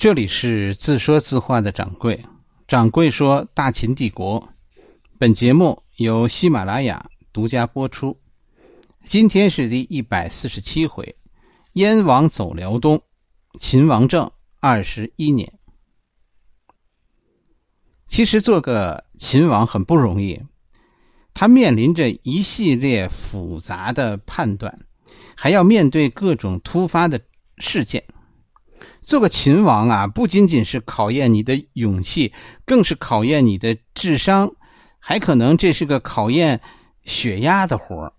这里是自说自话的掌柜，掌柜说大秦帝国。本节目由喜马拉雅独家播出。今天是第一百四十七回，燕王走辽东，秦王政二十一年。其实做个秦王很不容易，他面临着一系列复杂的判断，还要面对各种突发的事件。做个秦王啊，不仅仅是考验你的勇气，更是考验你的智商，还可能这是个考验血压的活儿。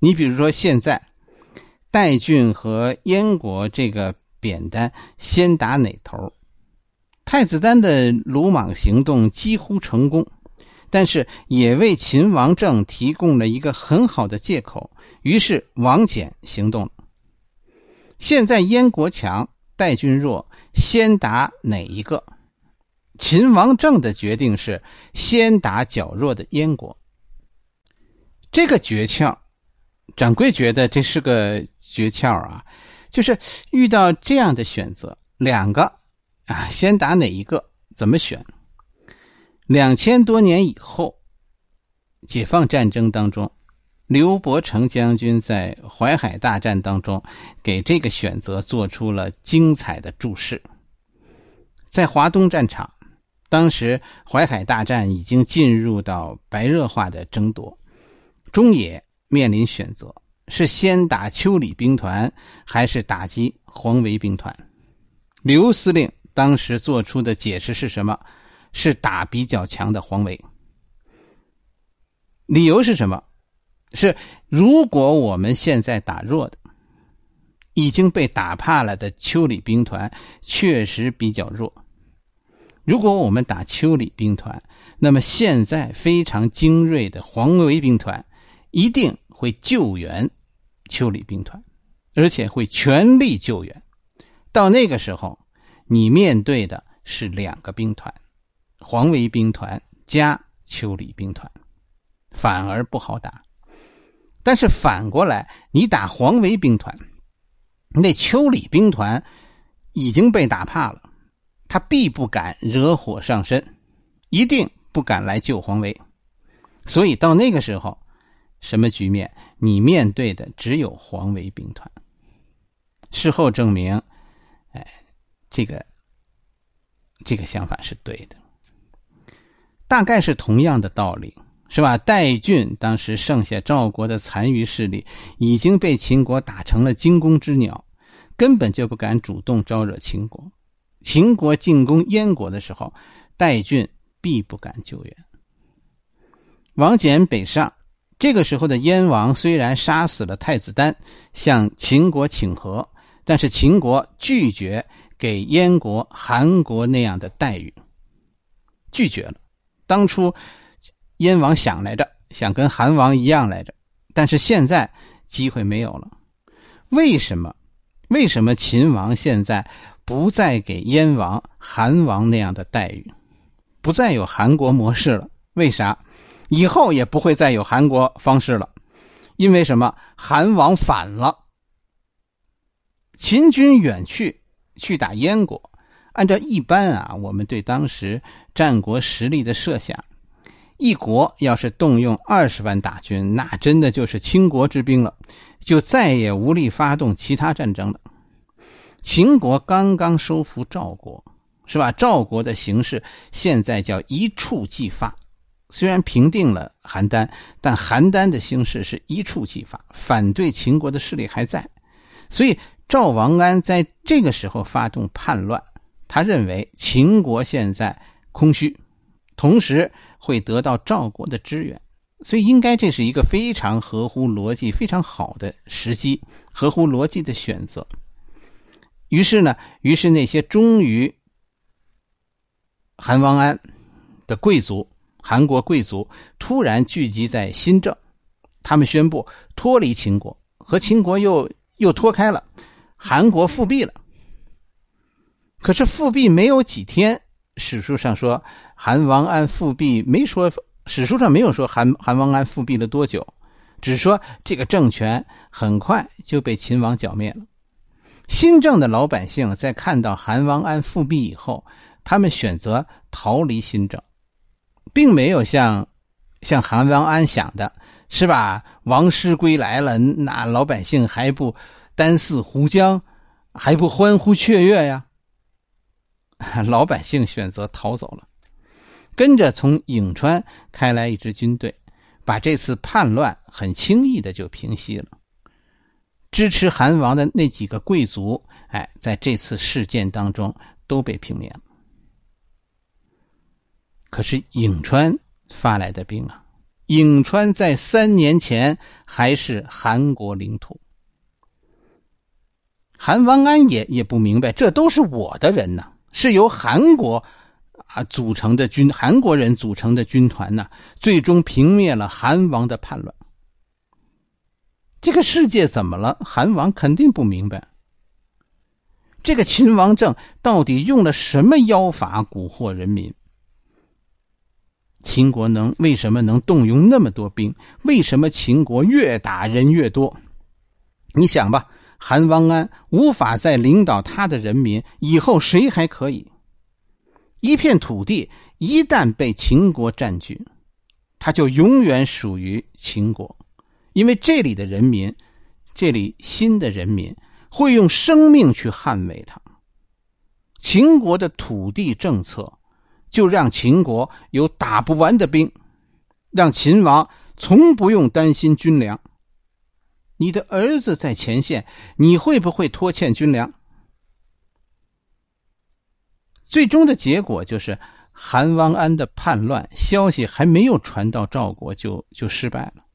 你比如说，现在代郡和燕国这个扁担先打哪头？太子丹的鲁莽行动几乎成功，但是也为秦王政提供了一个很好的借口。于是王翦行动了。现在燕国强。代君若，先打哪一个？秦王政的决定是先打较弱的燕国。这个诀窍，掌柜觉得这是个诀窍啊，就是遇到这样的选择，两个啊，先打哪一个？怎么选？两千多年以后，解放战争当中。刘伯承将军在淮海大战当中，给这个选择做出了精彩的注释。在华东战场，当时淮海大战已经进入到白热化的争夺，中野面临选择：是先打丘里兵团，还是打击黄维兵团？刘司令当时做出的解释是什么？是打比较强的黄维。理由是什么？是，如果我们现在打弱的，已经被打怕了的丘里兵团确实比较弱。如果我们打丘里兵团，那么现在非常精锐的黄维兵团一定会救援丘里兵团，而且会全力救援。到那个时候，你面对的是两个兵团，黄维兵团加丘里兵团，反而不好打。但是反过来，你打黄维兵团，那丘里兵团已经被打怕了，他必不敢惹火上身，一定不敢来救黄维。所以到那个时候，什么局面？你面对的只有黄维兵团。事后证明，哎，这个这个想法是对的，大概是同样的道理。是吧？代郡当时剩下赵国的残余势力已经被秦国打成了惊弓之鸟，根本就不敢主动招惹秦国。秦国进攻燕国的时候，代郡必不敢救援。王翦北上，这个时候的燕王虽然杀死了太子丹，向秦国请和，但是秦国拒绝给燕国、韩国那样的待遇，拒绝了。当初。燕王想来着，想跟韩王一样来着，但是现在机会没有了。为什么？为什么秦王现在不再给燕王、韩王那样的待遇，不再有韩国模式了？为啥？以后也不会再有韩国方式了。因为什么？韩王反了，秦军远去，去打燕国。按照一般啊，我们对当时战国实力的设想。一国要是动用二十万大军，那真的就是倾国之兵了，就再也无力发动其他战争了。秦国刚刚收复赵国，是吧？赵国的形势现在叫一触即发，虽然平定了邯郸，但邯郸的形势是一触即发，反对秦国的势力还在。所以赵王安在这个时候发动叛乱，他认为秦国现在空虚，同时。会得到赵国的支援，所以应该这是一个非常合乎逻辑、非常好的时机，合乎逻辑的选择。于是呢，于是那些忠于韩王安的贵族，韩国贵族突然聚集在新郑，他们宣布脱离秦国，和秦国又又脱开了，韩国复辟了。可是复辟没有几天。史书上说韩王安复辟，没说史书上没有说韩韩王安复辟了多久，只说这个政权很快就被秦王剿灭了。新政的老百姓在看到韩王安复辟以后，他们选择逃离新政，并没有像像韩王安想的，是吧？王师归来了，那老百姓还不单似胡江，还不欢呼雀跃呀？老百姓选择逃走了，跟着从颍川开来一支军队，把这次叛乱很轻易的就平息了。支持韩王的那几个贵族，哎，在这次事件当中都被平灭了。可是颍川发来的兵啊，颍川在三年前还是韩国领土。韩王安也也不明白，这都是我的人呢，是由韩国啊组成的军，韩国人组成的军团呢，最终平灭了韩王的叛乱。这个世界怎么了？韩王肯定不明白。这个秦王政到底用了什么妖法蛊惑人民？秦国能为什么能动用那么多兵？为什么秦国越打人越多？你想吧，韩王安无法再领导他的人民，以后谁还可以？一片土地一旦被秦国占据，他就永远属于秦国。因为这里的人民，这里新的人民会用生命去捍卫它。秦国的土地政策，就让秦国有打不完的兵，让秦王从不用担心军粮。你的儿子在前线，你会不会拖欠军粮？最终的结果就是韩王安的叛乱消息还没有传到赵国，就就失败了。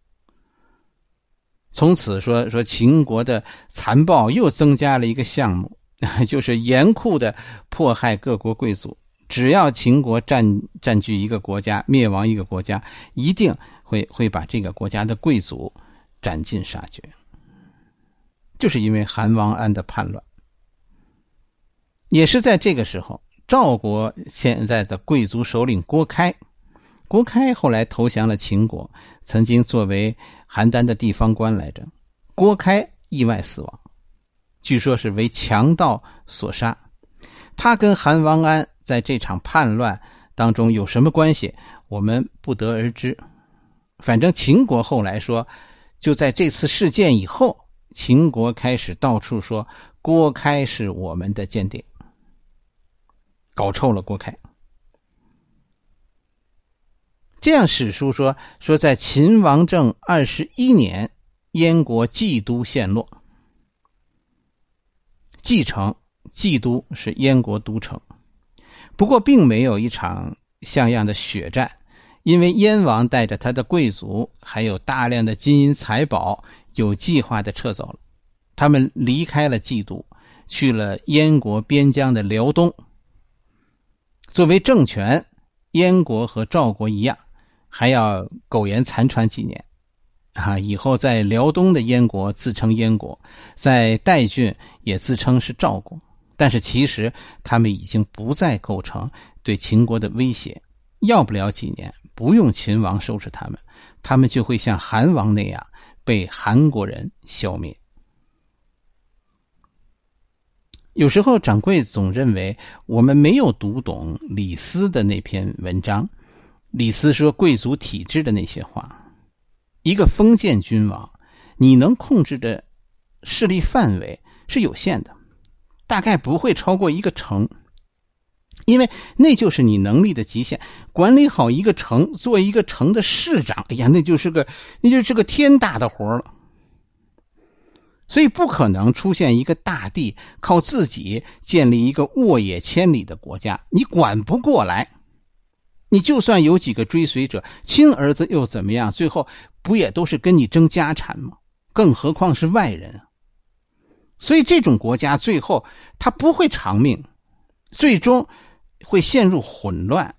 从此说说秦国的残暴又增加了一个项目，就是严酷的迫害各国贵族。只要秦国占占据一个国家，灭亡一个国家，一定会会把这个国家的贵族斩尽杀绝。就是因为韩王安的叛乱，也是在这个时候，赵国现在的贵族首领郭开。郭开后来投降了秦国，曾经作为邯郸的地方官来着。郭开意外死亡，据说是为强盗所杀。他跟韩王安在这场叛乱当中有什么关系，我们不得而知。反正秦国后来说，就在这次事件以后，秦国开始到处说郭开是我们的间谍，搞臭了郭开。这样史书说说，在秦王政二十一年，燕国蓟都陷落。蓟城，蓟都是燕国都城，不过并没有一场像样的血战，因为燕王带着他的贵族，还有大量的金银财宝，有计划的撤走了。他们离开了蓟都，去了燕国边疆的辽东。作为政权，燕国和赵国一样。还要苟延残喘几年，啊！以后在辽东的燕国自称燕国，在代郡也自称是赵国，但是其实他们已经不再构成对秦国的威胁。要不了几年，不用秦王收拾他们，他们就会像韩王那样被韩国人消灭。有时候掌柜总认为我们没有读懂李斯的那篇文章。李斯说：“贵族体制的那些话，一个封建君王，你能控制的势力范围是有限的，大概不会超过一个城，因为那就是你能力的极限。管理好一个城，做一个城的市长，哎呀，那就是个那就是个天大的活了。所以不可能出现一个大帝靠自己建立一个沃野千里的国家，你管不过来。”你就算有几个追随者，亲儿子又怎么样？最后不也都是跟你争家产吗？更何况是外人。所以这种国家最后他不会长命，最终会陷入混乱。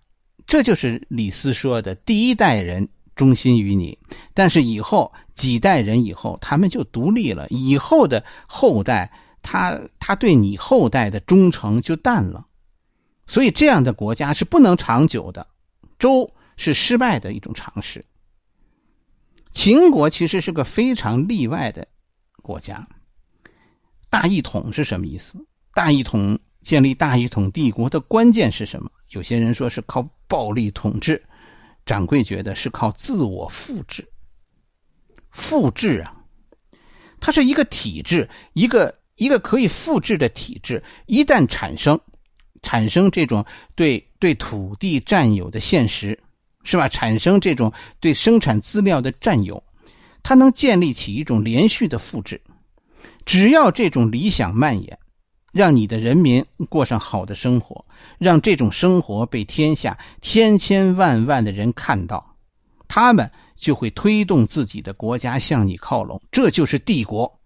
这就是李斯说的：第一代人忠心于你，但是以后几代人以后，他们就独立了，以后的后代他他对你后代的忠诚就淡了。所以这样的国家是不能长久的。周是失败的一种尝试。秦国其实是个非常例外的国家。大一统是什么意思？大一统建立大一统帝国的关键是什么？有些人说是靠暴力统治，掌柜觉得是靠自我复制。复制啊，它是一个体制，一个一个可以复制的体制，一旦产生，产生这种对对土地占有的现实，是吧？产生这种对生产资料的占有。它能建立起一种连续的复制，只要这种理想蔓延，让你的人民过上好的生活，让这种生活被天下千千万万的人看到，他们就会推动自己的国家向你靠拢。这就是帝国，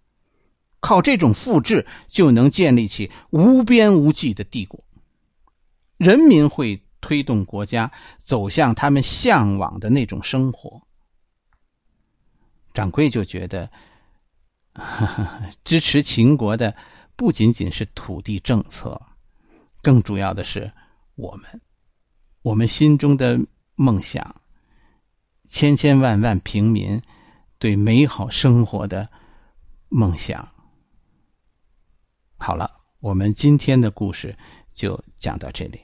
靠这种复制就能建立起无边无际的帝国。人民会推动国家走向他们向往的那种生活。掌柜就觉得，支持秦国的不仅仅是土地政策，更主要的是我们，我们心中的梦想，千千万万平民对美好生活的梦想。好了，我们今天的故事就讲到这里。